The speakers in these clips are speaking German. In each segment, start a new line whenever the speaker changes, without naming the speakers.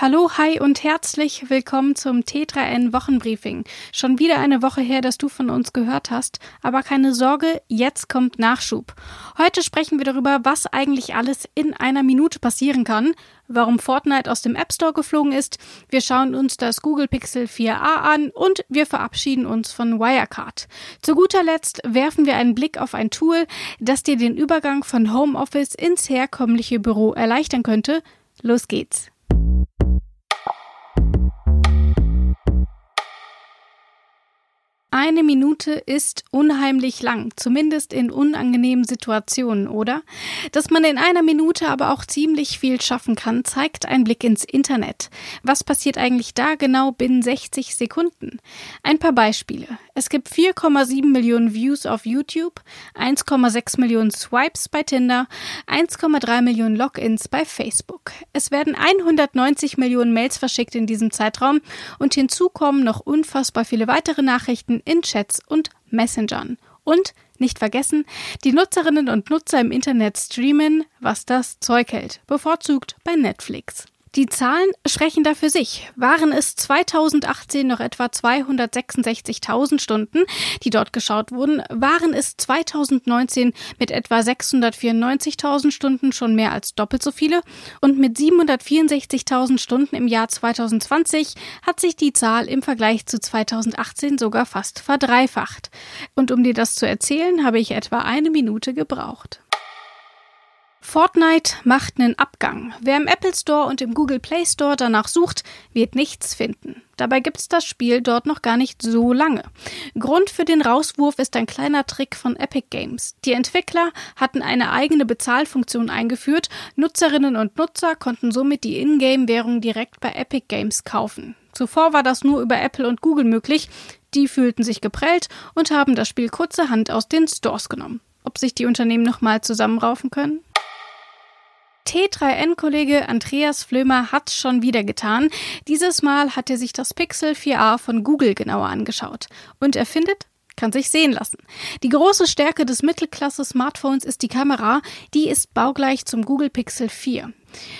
Hallo, hi und herzlich willkommen zum T3N Wochenbriefing. Schon wieder eine Woche her, dass du von uns gehört hast, aber keine Sorge, jetzt kommt Nachschub. Heute sprechen wir darüber, was eigentlich alles in einer Minute passieren kann, warum Fortnite aus dem App Store geflogen ist, wir schauen uns das Google Pixel 4a an und wir verabschieden uns von Wirecard. Zu guter Letzt werfen wir einen Blick auf ein Tool, das dir den Übergang von Homeoffice ins herkömmliche Büro erleichtern könnte. Los geht's. Eine Minute ist unheimlich lang, zumindest in unangenehmen Situationen, oder? Dass man in einer Minute aber auch ziemlich viel schaffen kann, zeigt ein Blick ins Internet. Was passiert eigentlich da genau binnen 60 Sekunden? Ein paar Beispiele. Es gibt 4,7 Millionen Views auf YouTube, 1,6 Millionen Swipes bei Tinder, 1,3 Millionen Logins bei Facebook. Es werden 190 Millionen Mails verschickt in diesem Zeitraum und hinzu kommen noch unfassbar viele weitere Nachrichten in Chats und Messengern. Und nicht vergessen, die Nutzerinnen und Nutzer im Internet streamen, was das Zeug hält, bevorzugt bei Netflix. Die Zahlen sprechen da für sich. Waren es 2018 noch etwa 266.000 Stunden, die dort geschaut wurden, waren es 2019 mit etwa 694.000 Stunden schon mehr als doppelt so viele und mit 764.000 Stunden im Jahr 2020 hat sich die Zahl im Vergleich zu 2018 sogar fast verdreifacht. Und um dir das zu erzählen, habe ich etwa eine Minute gebraucht. Fortnite macht einen Abgang. Wer im Apple Store und im Google Play Store danach sucht, wird nichts finden. Dabei gibt's das Spiel dort noch gar nicht so lange. Grund für den Rauswurf ist ein kleiner Trick von Epic Games. Die Entwickler hatten eine eigene Bezahlfunktion eingeführt. Nutzerinnen und Nutzer konnten somit die Ingame-Währung direkt bei Epic Games kaufen. Zuvor war das nur über Apple und Google möglich. Die fühlten sich geprellt und haben das Spiel kurzerhand aus den Stores genommen. Ob sich die Unternehmen nochmal zusammenraufen können? T3N-Kollege Andreas Flömer hat's schon wieder getan. Dieses Mal hat er sich das Pixel 4a von Google genauer angeschaut. Und er findet, kann sich sehen lassen. Die große Stärke des Mittelklasse-Smartphones ist die Kamera. Die ist baugleich zum Google Pixel 4.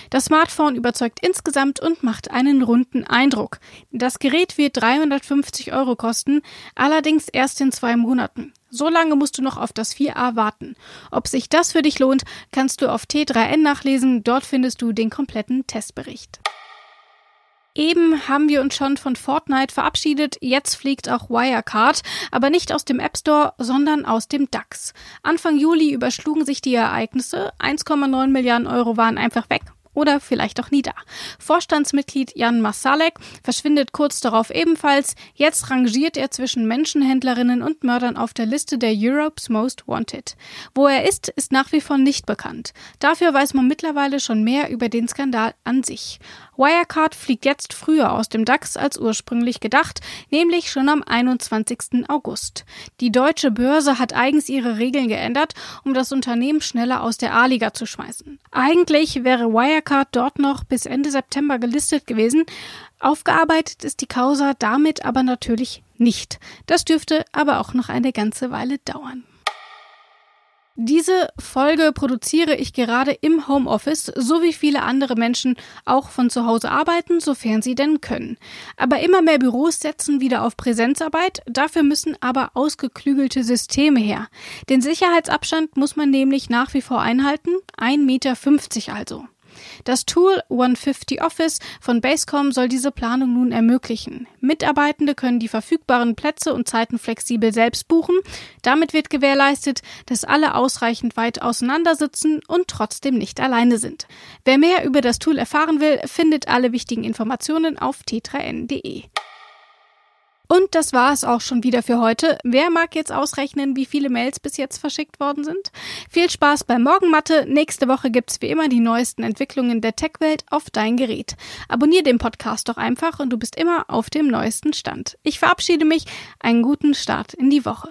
Das Smartphone überzeugt insgesamt und macht einen runden Eindruck. Das Gerät wird 350 Euro kosten, allerdings erst in zwei Monaten. So lange musst du noch auf das 4a warten. Ob sich das für dich lohnt, kannst du auf T3N nachlesen. Dort findest du den kompletten Testbericht. Eben haben wir uns schon von Fortnite verabschiedet, jetzt fliegt auch Wirecard, aber nicht aus dem App Store, sondern aus dem DAX. Anfang Juli überschlugen sich die Ereignisse, 1,9 Milliarden Euro waren einfach weg oder vielleicht auch nie da. Vorstandsmitglied Jan Masalek verschwindet kurz darauf ebenfalls. Jetzt rangiert er zwischen Menschenhändlerinnen und Mördern auf der Liste der Europe's Most Wanted. Wo er ist, ist nach wie vor nicht bekannt. Dafür weiß man mittlerweile schon mehr über den Skandal an sich. Wirecard fliegt jetzt früher aus dem DAX als ursprünglich gedacht, nämlich schon am 21. August. Die deutsche Börse hat eigens ihre Regeln geändert, um das Unternehmen schneller aus der A-Liga zu schmeißen. Eigentlich wäre Wirecard dort noch bis Ende September gelistet gewesen. Aufgearbeitet ist die Causa damit aber natürlich nicht. Das dürfte aber auch noch eine ganze Weile dauern. Diese Folge produziere ich gerade im Homeoffice, so wie viele andere Menschen auch von zu Hause arbeiten, sofern sie denn können. Aber immer mehr Büros setzen wieder auf Präsenzarbeit, dafür müssen aber ausgeklügelte Systeme her. Den Sicherheitsabstand muss man nämlich nach wie vor einhalten, 1,50 Meter also. Das Tool 150 Office von Basecom soll diese Planung nun ermöglichen. Mitarbeitende können die verfügbaren Plätze und Zeiten flexibel selbst buchen. Damit wird gewährleistet, dass alle ausreichend weit auseinander sitzen und trotzdem nicht alleine sind. Wer mehr über das Tool erfahren will, findet alle wichtigen Informationen auf t3n.de. Und das war es auch schon wieder für heute. Wer mag jetzt ausrechnen, wie viele Mails bis jetzt verschickt worden sind? Viel Spaß bei Morgenmatte. Nächste Woche gibt's wie immer die neuesten Entwicklungen der Tech-Welt auf dein Gerät. Abonnier den Podcast doch einfach und du bist immer auf dem neuesten Stand. Ich verabschiede mich. Einen guten Start in die Woche.